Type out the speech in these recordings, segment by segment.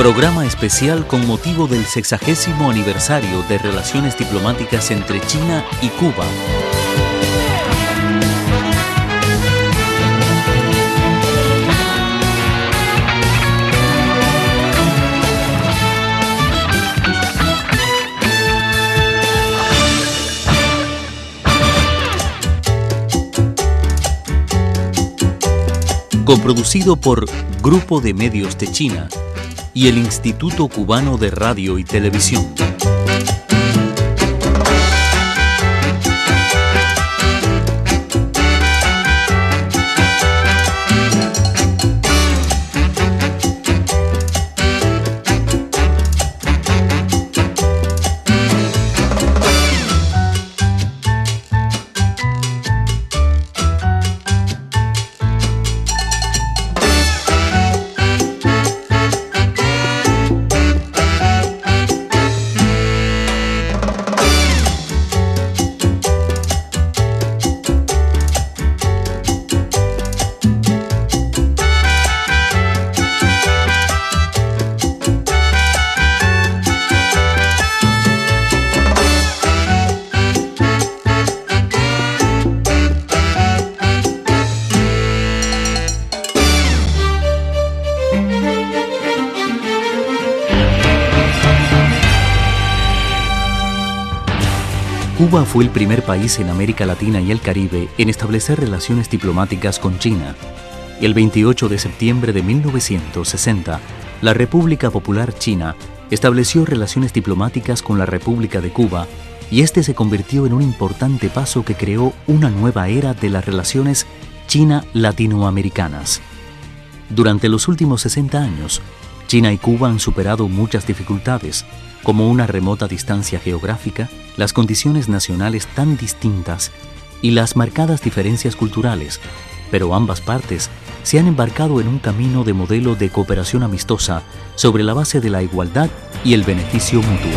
Programa especial con motivo del sexagésimo aniversario de relaciones diplomáticas entre China y Cuba. Coproducido por Grupo de Medios de China y el Instituto Cubano de Radio y Televisión. Fue el primer país en América Latina y el Caribe en establecer relaciones diplomáticas con China. El 28 de septiembre de 1960, la República Popular China estableció relaciones diplomáticas con la República de Cuba y este se convirtió en un importante paso que creó una nueva era de las relaciones China-latinoamericanas. Durante los últimos 60 años, China y Cuba han superado muchas dificultades, como una remota distancia geográfica, las condiciones nacionales tan distintas y las marcadas diferencias culturales, pero ambas partes se han embarcado en un camino de modelo de cooperación amistosa sobre la base de la igualdad y el beneficio mutuo.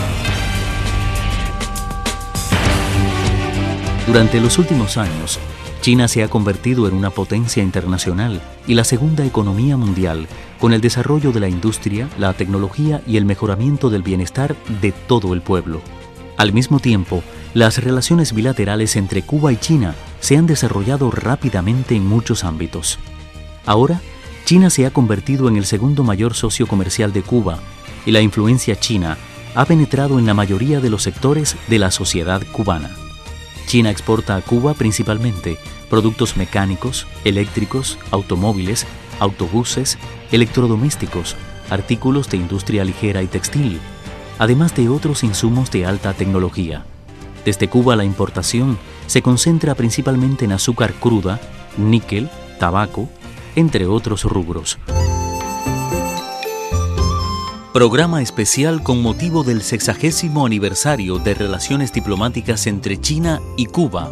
Durante los últimos años, China se ha convertido en una potencia internacional y la segunda economía mundial con el desarrollo de la industria, la tecnología y el mejoramiento del bienestar de todo el pueblo. Al mismo tiempo, las relaciones bilaterales entre Cuba y China se han desarrollado rápidamente en muchos ámbitos. Ahora, China se ha convertido en el segundo mayor socio comercial de Cuba y la influencia china ha penetrado en la mayoría de los sectores de la sociedad cubana. China exporta a Cuba principalmente productos mecánicos, eléctricos, automóviles, autobuses, electrodomésticos, artículos de industria ligera y textil, además de otros insumos de alta tecnología. Desde Cuba la importación se concentra principalmente en azúcar cruda, níquel, tabaco, entre otros rubros. Programa especial con motivo del sexagésimo aniversario de relaciones diplomáticas entre China y Cuba.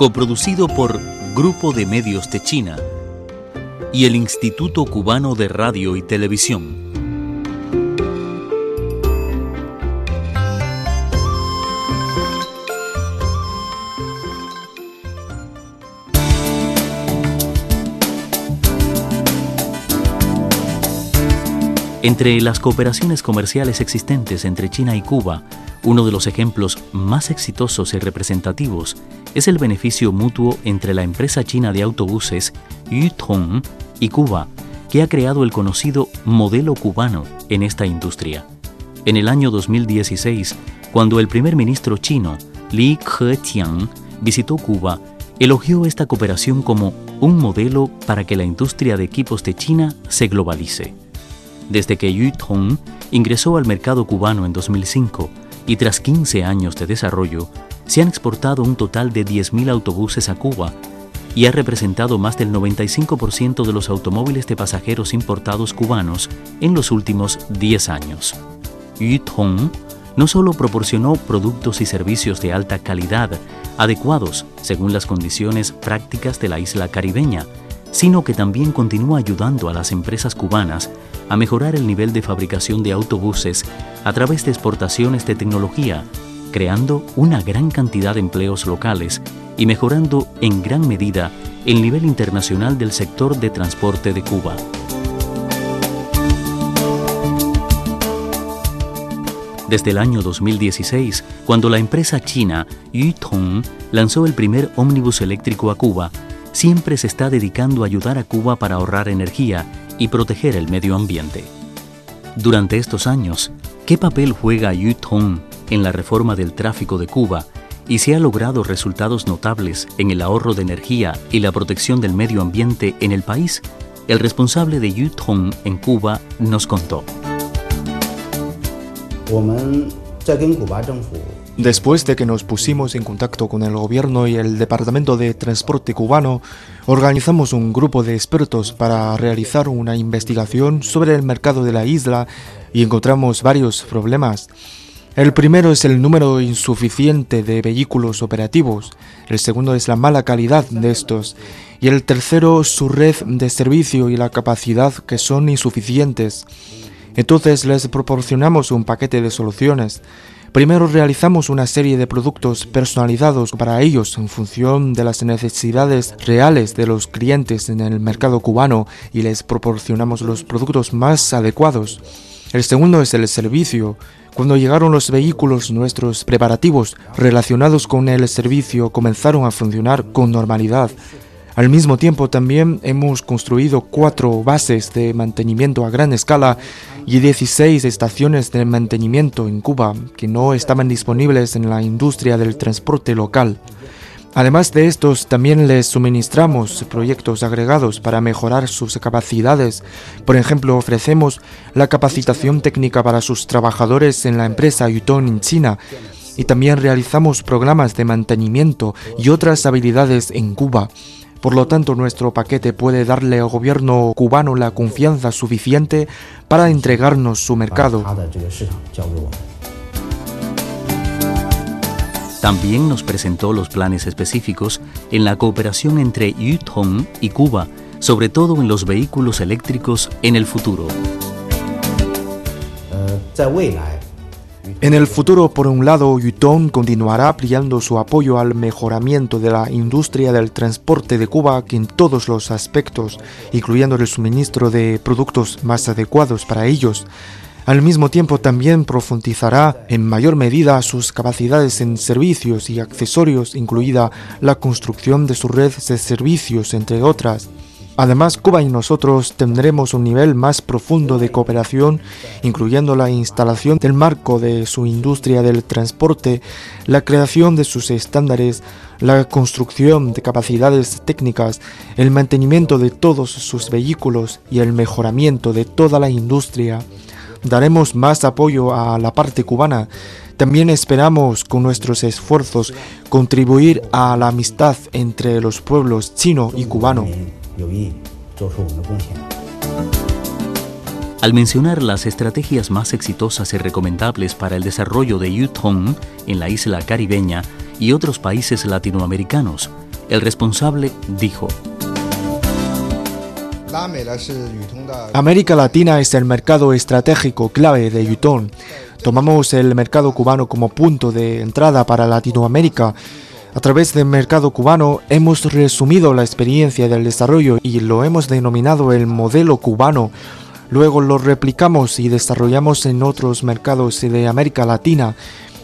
Coproducido por Grupo de Medios de China y el Instituto Cubano de Radio y Televisión. Entre las cooperaciones comerciales existentes entre China y Cuba, uno de los ejemplos más exitosos y representativos es el beneficio mutuo entre la empresa china de autobuses Yutong y Cuba, que ha creado el conocido modelo cubano en esta industria. En el año 2016, cuando el primer ministro chino Li Keqiang visitó Cuba, elogió esta cooperación como un modelo para que la industria de equipos de China se globalice. Desde que Yutong ingresó al mercado cubano en 2005 y tras 15 años de desarrollo, se han exportado un total de 10.000 autobuses a Cuba y ha representado más del 95% de los automóviles de pasajeros importados cubanos en los últimos 10 años. Yutong no solo proporcionó productos y servicios de alta calidad, adecuados según las condiciones prácticas de la isla caribeña, sino que también continúa ayudando a las empresas cubanas a mejorar el nivel de fabricación de autobuses a través de exportaciones de tecnología, creando una gran cantidad de empleos locales y mejorando en gran medida el nivel internacional del sector de transporte de Cuba. Desde el año 2016, cuando la empresa china Yutong lanzó el primer ómnibus eléctrico a Cuba, siempre se está dedicando a ayudar a Cuba para ahorrar energía y proteger el medio ambiente. Durante estos años, ¿qué papel juega Yutong en la reforma del tráfico de Cuba y se ha logrado resultados notables en el ahorro de energía y la protección del medio ambiente en el país, el responsable de Yutong en Cuba nos contó. Después de que nos pusimos en contacto con el gobierno y el Departamento de Transporte cubano, organizamos un grupo de expertos para realizar una investigación sobre el mercado de la isla y encontramos varios problemas. El primero es el número insuficiente de vehículos operativos, el segundo es la mala calidad de estos y el tercero su red de servicio y la capacidad que son insuficientes. Entonces les proporcionamos un paquete de soluciones. Primero realizamos una serie de productos personalizados para ellos en función de las necesidades reales de los clientes en el mercado cubano y les proporcionamos los productos más adecuados. El segundo es el servicio. Cuando llegaron los vehículos, nuestros preparativos relacionados con el servicio comenzaron a funcionar con normalidad. Al mismo tiempo también hemos construido cuatro bases de mantenimiento a gran escala y 16 estaciones de mantenimiento en Cuba que no estaban disponibles en la industria del transporte local. Además de estos, también les suministramos proyectos agregados para mejorar sus capacidades. Por ejemplo, ofrecemos la capacitación técnica para sus trabajadores en la empresa Yutong en China y también realizamos programas de mantenimiento y otras habilidades en Cuba. Por lo tanto, nuestro paquete puede darle al gobierno cubano la confianza suficiente para entregarnos su mercado. También nos presentó los planes específicos en la cooperación entre Yutong y Cuba, sobre todo en los vehículos eléctricos en el futuro. En el futuro, por un lado, Yutong continuará ampliando su apoyo al mejoramiento de la industria del transporte de Cuba en todos los aspectos, incluyendo el suministro de productos más adecuados para ellos. Al mismo tiempo también profundizará en mayor medida sus capacidades en servicios y accesorios, incluida la construcción de su red de servicios, entre otras. Además, Cuba y nosotros tendremos un nivel más profundo de cooperación, incluyendo la instalación del marco de su industria del transporte, la creación de sus estándares, la construcción de capacidades técnicas, el mantenimiento de todos sus vehículos y el mejoramiento de toda la industria daremos más apoyo a la parte cubana. También esperamos con nuestros esfuerzos contribuir a la amistad entre los pueblos chino y cubano. Al mencionar las estrategias más exitosas y recomendables para el desarrollo de Yutong en la isla caribeña y otros países latinoamericanos, el responsable dijo, América Latina es el mercado estratégico clave de Yutong. Tomamos el mercado cubano como punto de entrada para Latinoamérica. A través del mercado cubano hemos resumido la experiencia del desarrollo y lo hemos denominado el modelo cubano. Luego lo replicamos y desarrollamos en otros mercados de América Latina.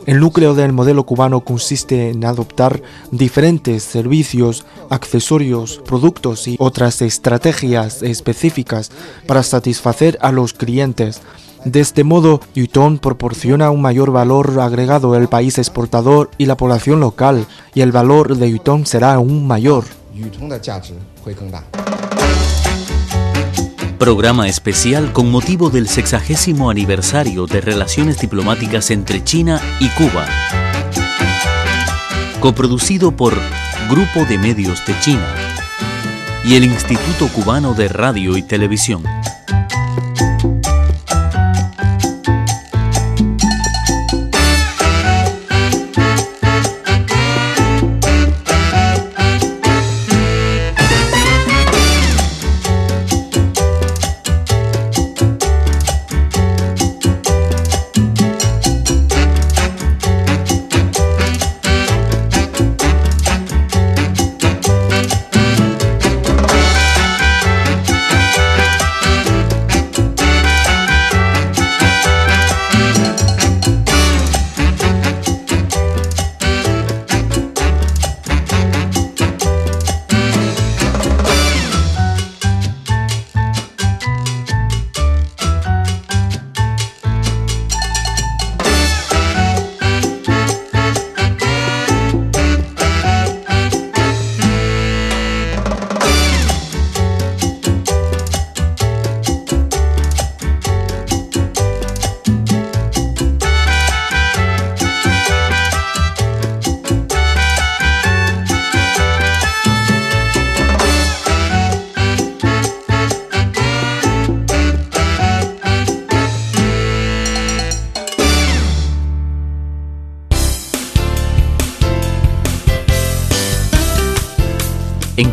El núcleo del modelo cubano consiste en adoptar diferentes servicios, accesorios, productos y otras estrategias específicas para satisfacer a los clientes. De este modo, Yutong proporciona un mayor valor agregado al país exportador y la población local, y el valor de Yutong será aún mayor. Programa especial con motivo del sexagésimo aniversario de relaciones diplomáticas entre China y Cuba. Coproducido por Grupo de Medios de China y el Instituto Cubano de Radio y Televisión.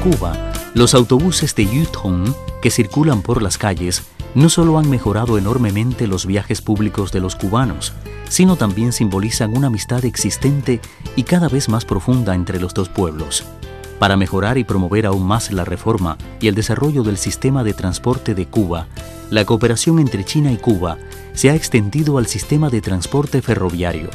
Cuba, los autobuses de Yutong que circulan por las calles no solo han mejorado enormemente los viajes públicos de los cubanos, sino también simbolizan una amistad existente y cada vez más profunda entre los dos pueblos. Para mejorar y promover aún más la reforma y el desarrollo del sistema de transporte de Cuba, la cooperación entre China y Cuba se ha extendido al sistema de transporte ferroviario.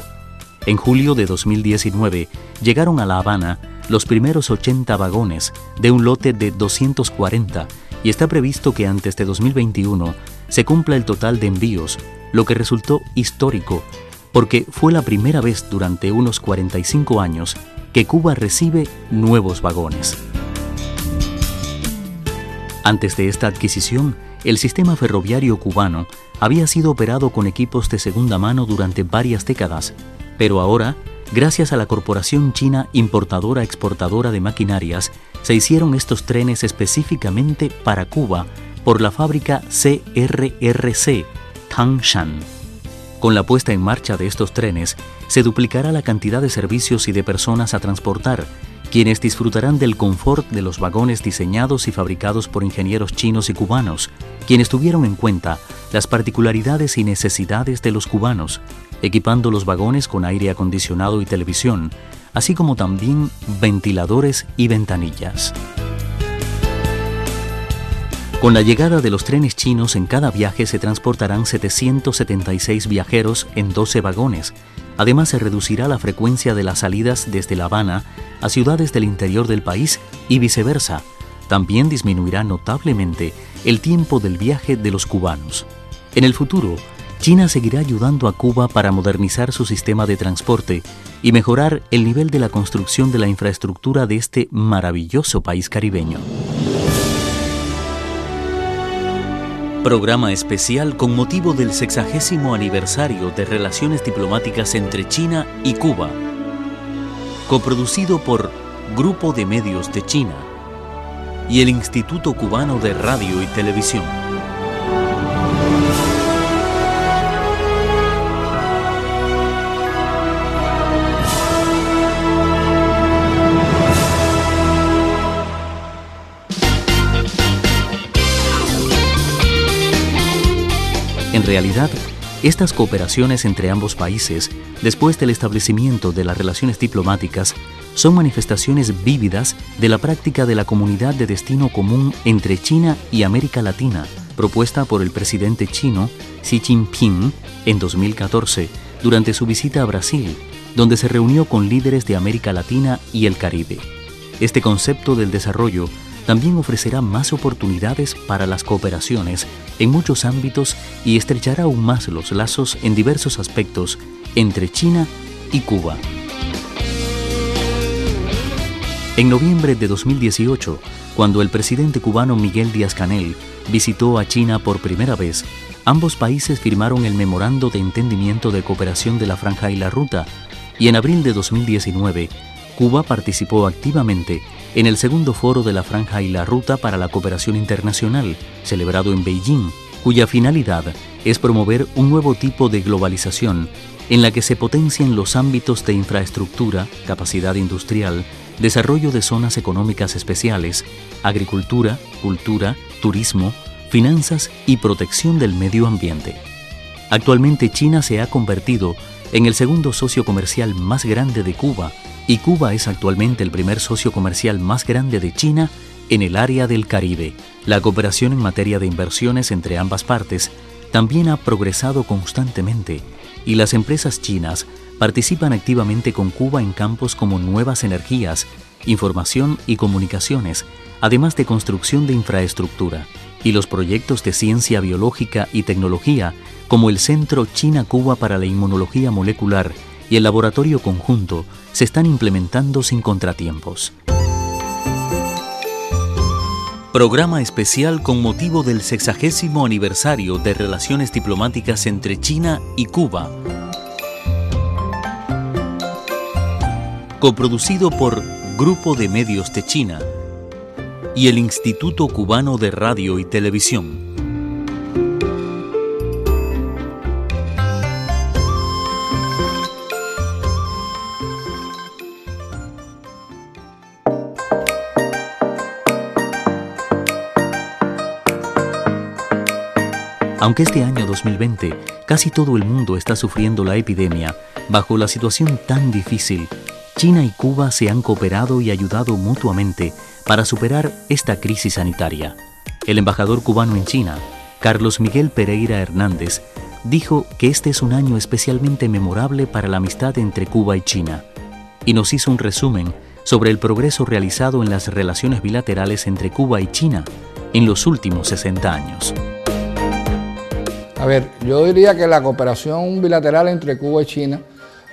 En julio de 2019 llegaron a La Habana los primeros 80 vagones de un lote de 240 y está previsto que antes de 2021 se cumpla el total de envíos, lo que resultó histórico porque fue la primera vez durante unos 45 años que Cuba recibe nuevos vagones. Antes de esta adquisición, el sistema ferroviario cubano había sido operado con equipos de segunda mano durante varias décadas, pero ahora, gracias a la Corporación China Importadora Exportadora de Maquinarias, se hicieron estos trenes específicamente para Cuba por la fábrica CRRC Tangshan. Con la puesta en marcha de estos trenes, se duplicará la cantidad de servicios y de personas a transportar, quienes disfrutarán del confort de los vagones diseñados y fabricados por ingenieros chinos y cubanos, quienes tuvieron en cuenta las particularidades y necesidades de los cubanos, equipando los vagones con aire acondicionado y televisión, así como también ventiladores y ventanillas. Con la llegada de los trenes chinos en cada viaje se transportarán 776 viajeros en 12 vagones. Además se reducirá la frecuencia de las salidas desde La Habana a ciudades del interior del país y viceversa. También disminuirá notablemente el tiempo del viaje de los cubanos. En el futuro, China seguirá ayudando a Cuba para modernizar su sistema de transporte y mejorar el nivel de la construcción de la infraestructura de este maravilloso país caribeño. Programa especial con motivo del sexagésimo aniversario de relaciones diplomáticas entre China y Cuba. Coproducido por Grupo de Medios de China y el Instituto Cubano de Radio y Televisión. En realidad, estas cooperaciones entre ambos países, después del establecimiento de las relaciones diplomáticas, son manifestaciones vívidas de la práctica de la comunidad de destino común entre China y América Latina, propuesta por el presidente chino Xi Jinping en 2014 durante su visita a Brasil, donde se reunió con líderes de América Latina y el Caribe. Este concepto del desarrollo también ofrecerá más oportunidades para las cooperaciones en muchos ámbitos y estrechará aún más los lazos en diversos aspectos entre China y Cuba. En noviembre de 2018, cuando el presidente cubano Miguel Díaz-Canel visitó a China por primera vez, ambos países firmaron el Memorando de Entendimiento de Cooperación de la Franja y la Ruta, y en abril de 2019, Cuba participó activamente en el segundo foro de la Franja y la Ruta para la Cooperación Internacional, celebrado en Beijing, cuya finalidad es promover un nuevo tipo de globalización en la que se potencien los ámbitos de infraestructura, capacidad industrial, desarrollo de zonas económicas especiales, agricultura, cultura, turismo, finanzas y protección del medio ambiente. Actualmente China se ha convertido en el segundo socio comercial más grande de Cuba y Cuba es actualmente el primer socio comercial más grande de China en el área del Caribe. La cooperación en materia de inversiones entre ambas partes también ha progresado constantemente y las empresas chinas participan activamente con Cuba en campos como nuevas energías, información y comunicaciones, además de construcción de infraestructura. Y los proyectos de ciencia biológica y tecnología, como el Centro China-Cuba para la Inmunología Molecular y el laboratorio conjunto se están implementando sin contratiempos. Programa especial con motivo del sexagésimo aniversario de relaciones diplomáticas entre China y Cuba. Coproducido por Grupo de Medios de China y el Instituto Cubano de Radio y Televisión. Aunque este año 2020 casi todo el mundo está sufriendo la epidemia, bajo la situación tan difícil, China y Cuba se han cooperado y ayudado mutuamente para superar esta crisis sanitaria. El embajador cubano en China, Carlos Miguel Pereira Hernández, dijo que este es un año especialmente memorable para la amistad entre Cuba y China, y nos hizo un resumen sobre el progreso realizado en las relaciones bilaterales entre Cuba y China en los últimos 60 años. A ver, yo diría que la cooperación bilateral entre Cuba y China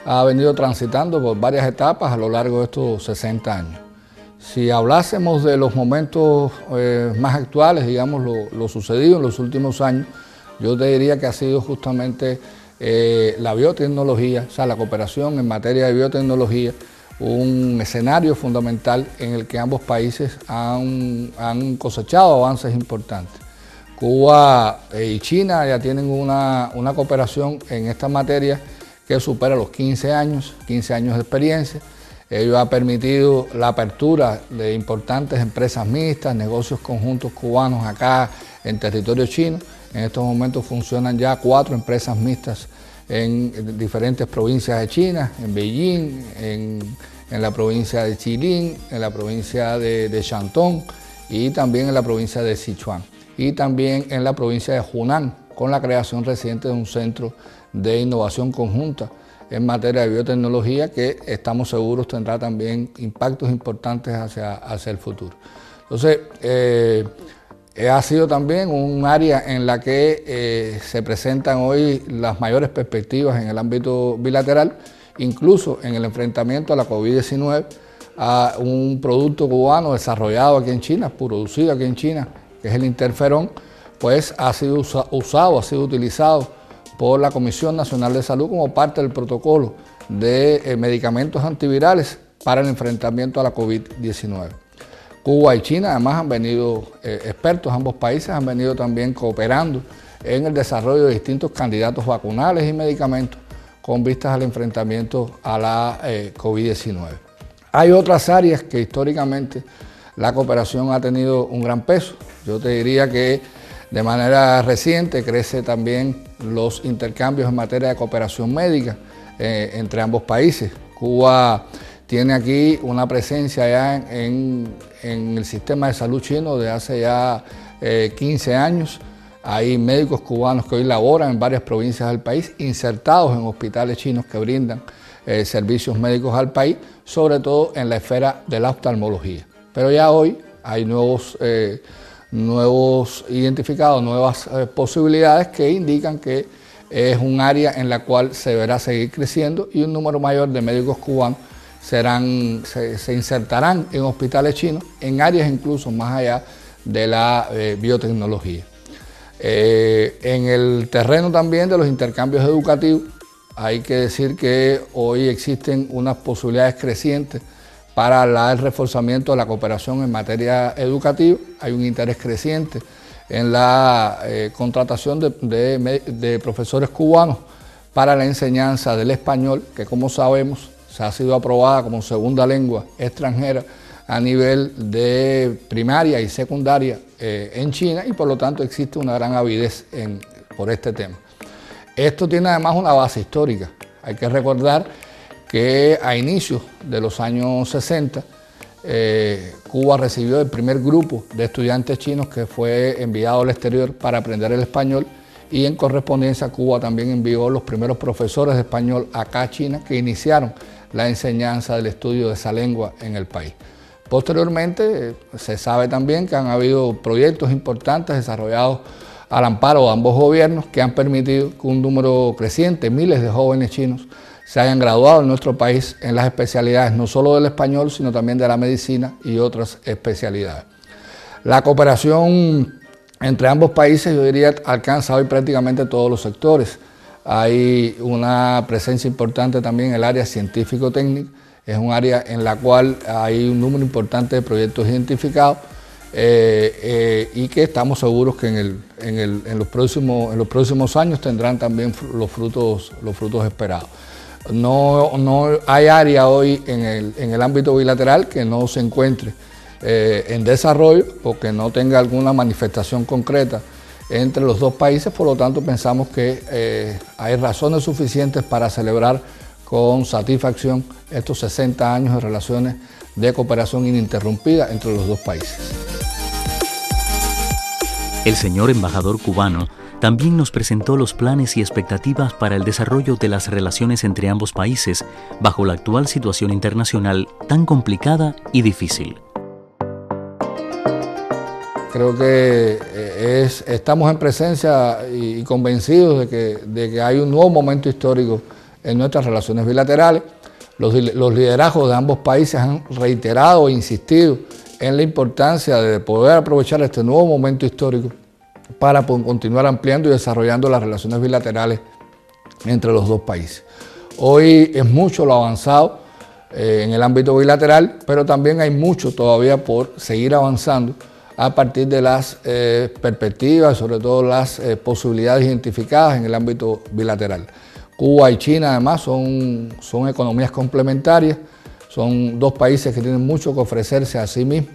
ha venido transitando por varias etapas a lo largo de estos 60 años. Si hablásemos de los momentos eh, más actuales, digamos, lo, sucedido en los últimos años, yo te diría que ha sido justamente eh, la biotecnología, o sea, la cooperación en materia de biotecnología, un escenario fundamental en el que ambos países han, han cosechado avances importantes. Cuba eh, y China ya tienen una, cooperación en esta materia que supera los 15 años, 15 años de experiencia. Ello ha permitido la apertura de importantes empresas mixtas, negocios conjuntos cubanos acá en territorio chino. En estos momentos funcionan ya cuatro empresas mixtas en diferentes provincias de China, en Beijing, en, la provincia de Jilin, en la provincia de, de y también en la provincia de Sichuan y también en la provincia de Hunan, con la creación reciente de un centro de innovación conjunta en materia de biotecnología que estamos seguros tendrá también impactos importantes hacia, hacia el futuro. Entonces, eh, ha sido también un área en la que eh, se presentan hoy las mayores perspectivas en el ámbito bilateral, incluso en el enfrentamiento a la COVID-19, a un producto cubano desarrollado aquí en China, producido aquí en China, que es el interferón, pues ha sido usado, ha sido utilizado por la Comisión Nacional de Salud como parte del protocolo de eh, medicamentos antivirales para el enfrentamiento a la COVID-19. Cuba y China además han venido, eh, expertos, ambos países han venido también cooperando en el desarrollo de distintos candidatos vacunales y medicamentos con vistas al enfrentamiento a la eh, COVID-19. Hay otras áreas que históricamente la cooperación ha tenido un gran peso. Yo te diría que de manera reciente crece también los intercambios en materia de cooperación médica eh, entre ambos países. Cuba tiene aquí una presencia ya en, el sistema de salud chino de hace ya 15 eh, años. Hay médicos cubanos que hoy laboran en varias provincias del país, insertados en hospitales chinos que brindan eh, servicios médicos al país, sobre todo en la esfera de la oftalmología. Pero ya hoy hay nuevos, nuevos identificados, nuevas eh, posibilidades que indican que es un área en la cual se deberá seguir creciendo y un número mayor de médicos cubanos serán, se, insertarán en hospitales chinos, en áreas incluso más allá de la eh, biotecnología. en el terreno también de los intercambios educativos, hay que decir que hoy existen unas posibilidades crecientes para el reforzamiento de la cooperación en materia educativa. Hay un interés creciente en la eh, contratación de, profesores cubanos para la enseñanza del español, que como sabemos se ha sido aprobada como segunda lengua extranjera a nivel de primaria y secundaria eh, en China y por lo tanto existe una gran avidez por este tema. Esto tiene además una base histórica. Hay que recordar que a inicios de los años 60 eh, Cuba recibió el primer grupo de estudiantes chinos que fue enviado al exterior para aprender el español y en correspondencia Cuba también envió los primeros profesores de español acá a China que iniciaron la enseñanza del estudio de esa lengua en el país. Posteriormente eh, se sabe también que han habido proyectos importantes desarrollados al amparo de ambos gobiernos que han permitido que un número creciente, miles de jóvenes chinos, se hayan graduado en nuestro país en las especialidades no solo del español, sino también de la medicina y otras especialidades. La cooperación entre ambos países, yo diría, alcanza hoy prácticamente todos los sectores. Hay una presencia importante también en el área científico-técnica, es un área en la cual hay un número importante de proyectos identificados eh, eh, y que estamos seguros que en, los próximos, años tendrán también los frutos esperados. No, hay área hoy en el, ámbito bilateral que no se encuentre eh, en desarrollo o que no tenga alguna manifestación concreta entre los dos países, por lo tanto pensamos que eh, hay razones suficientes para celebrar con satisfacción estos 60 años de relaciones de cooperación ininterrumpida entre los dos países. El señor embajador cubano también nos presentó los planes y expectativas para el desarrollo de las relaciones entre ambos países bajo la actual situación internacional tan complicada y difícil. Creo que eh, estamos en presencia y, convencidos de que, hay un nuevo momento histórico en nuestras relaciones bilaterales. Los, los, liderazgos de ambos países han reiterado e insistido en la importancia de poder aprovechar este nuevo momento histórico para continuar ampliando y desarrollando las relaciones bilaterales entre los dos países. Hoy es mucho lo avanzado eh, en el ámbito bilateral, pero también hay mucho todavía por seguir avanzando a partir de las eh, perspectivas, sobre todo las eh, posibilidades identificadas en el ámbito bilateral. Cuba y China además son, son economías complementarias, son dos países que tienen mucho que ofrecerse a sí mismos,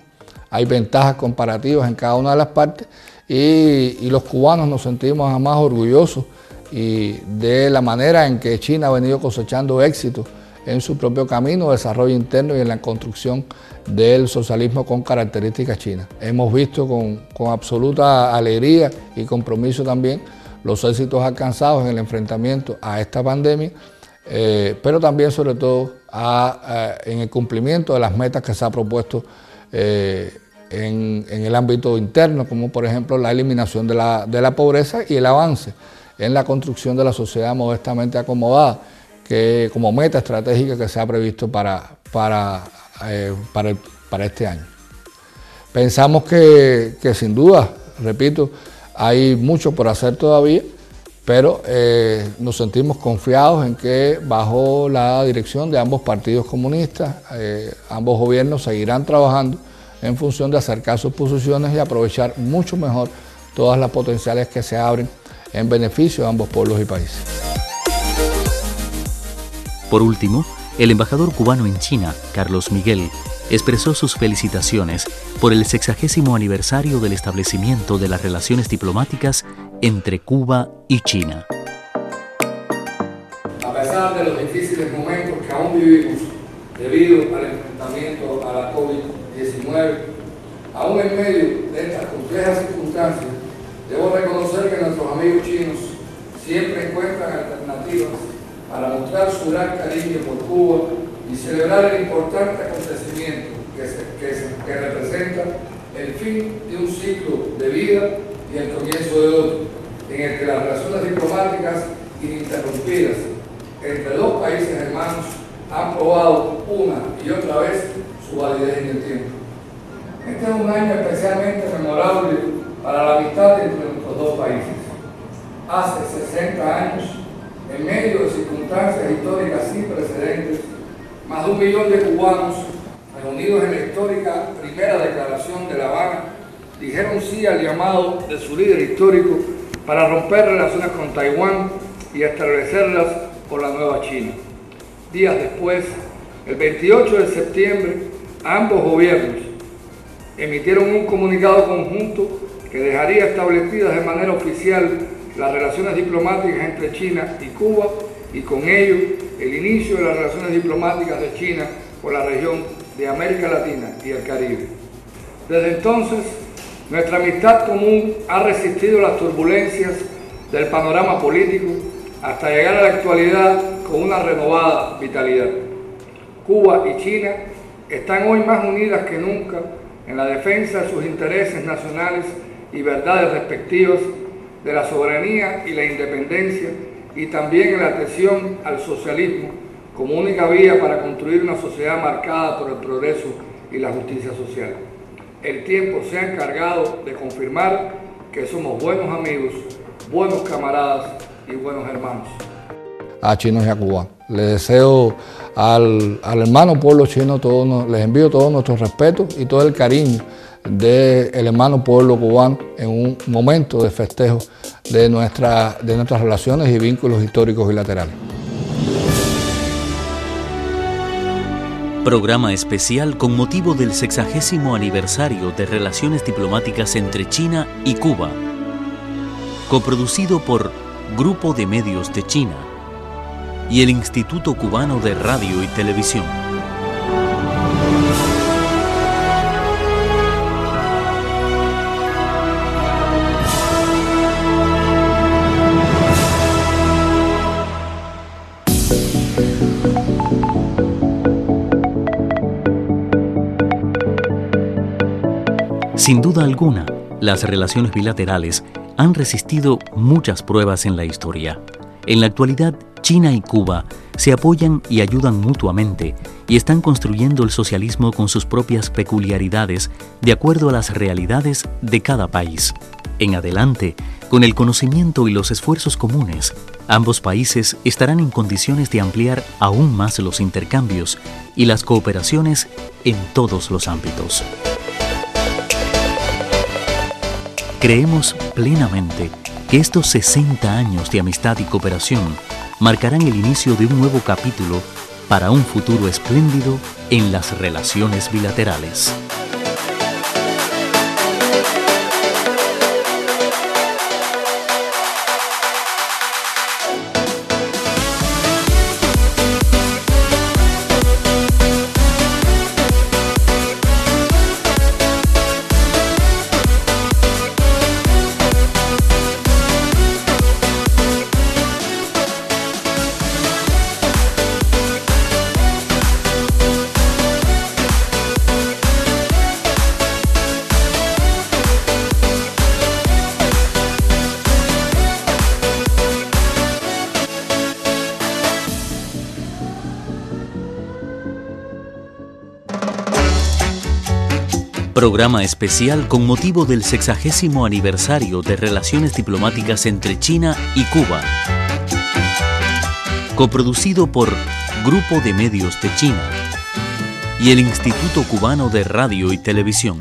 hay ventajas comparativas en cada una de las partes y, los cubanos nos sentimos más orgullosos y de la manera en que China ha venido cosechando éxito en su propio camino, de desarrollo interno y en la construcción del socialismo con características chinas. Hemos visto con, absoluta alegría y compromiso también los éxitos alcanzados en el enfrentamiento a esta pandemia, eh, pero también sobre todo en el cumplimiento de las metas que se ha propuesto eh, en, el ámbito interno, como por ejemplo la eliminación de la, pobreza y el avance en la construcción de la sociedad modestamente acomodada, que como meta estratégica que se ha previsto para, para, eh, para, este año. Pensamos que, sin duda, repito, hay mucho por hacer todavía, pero eh, nos sentimos confiados en que bajo la dirección de ambos partidos comunistas, eh, ambos gobiernos seguirán trabajando en función de acercar sus posiciones y aprovechar mucho mejor todas las potenciales que se abren en beneficio de ambos pueblos y países. Por último, el embajador cubano en China, Carlos Miguel, expresó sus felicitaciones por el sexagésimo aniversario del establecimiento de las relaciones diplomáticas entre Cuba y China. A pesar de los difíciles momentos que aún vivimos debido al enfrentamiento a la COVID, 19, aún en medio de estas complejas circunstancias, debo reconocer que nuestros amigos chinos siempre encuentran alternativas para mostrar su gran cariño por Cuba y celebrar el importante acontecimiento que, que representa el fin de un ciclo de vida y el comienzo de otro, en el que las relaciones diplomáticas ininterrumpidas entre dos países hermanos han probado una y otra vez su validez en el tiempo. Este es un año especialmente memorable para la amistad entre nuestros dos países. Hace 60 años, en medio de circunstancias históricas sin precedentes, más de un millón de cubanos reunidos en la histórica primera declaración de La Habana dijeron sí al llamado de su líder histórico para romper relaciones con Taiwán y establecerlas por la nueva China. Días después, el 28 de septiembre, ambos gobiernos emitieron un comunicado conjunto que dejaría establecidas de manera oficial las relaciones diplomáticas entre China y Cuba y con ello el inicio de las relaciones diplomáticas de China con la región de América Latina y el Caribe. Desde entonces, nuestra amistad común ha resistido las turbulencias del panorama político hasta llegar a la actualidad con una renovada vitalidad. Cuba y China están hoy más unidas que nunca en la defensa de sus intereses nacionales y verdades respectivas de la soberanía y la independencia y también en la atención al socialismo como única vía para construir una sociedad marcada por el progreso y la justicia social. El tiempo se ha encargado de confirmar que somos buenos amigos, buenos camaradas y buenos hermanos. A chinos y a Cuba. Le deseo al, hermano pueblo chino, todo, les envío todo nuestro respeto y todo el cariño del hermano pueblo cubano en un momento de festejo de, nuestra, de nuestras relaciones y vínculos históricos bilaterales. Programa especial con motivo del sexagésimo aniversario de relaciones diplomáticas entre China y Cuba. coproducido por Grupo de Medios de China y el Instituto Cubano de Radio y Televisión. Sin duda alguna, las relaciones bilaterales han resistido muchas pruebas en la historia. En la actualidad, China y Cuba se apoyan y ayudan mutuamente y están construyendo el socialismo con sus propias peculiaridades de acuerdo a las realidades de cada país. En adelante, con el conocimiento y los esfuerzos comunes, ambos países estarán en condiciones de ampliar aún más los intercambios y las cooperaciones en todos los ámbitos. Creemos plenamente que estos 60 años de amistad y cooperación marcarán el inicio de un nuevo capítulo para un futuro espléndido en las relaciones bilaterales. Programa especial con motivo del sexagésimo aniversario de relaciones diplomáticas entre China y Cuba. Coproducido por Grupo de Medios de China y el Instituto Cubano de Radio y Televisión.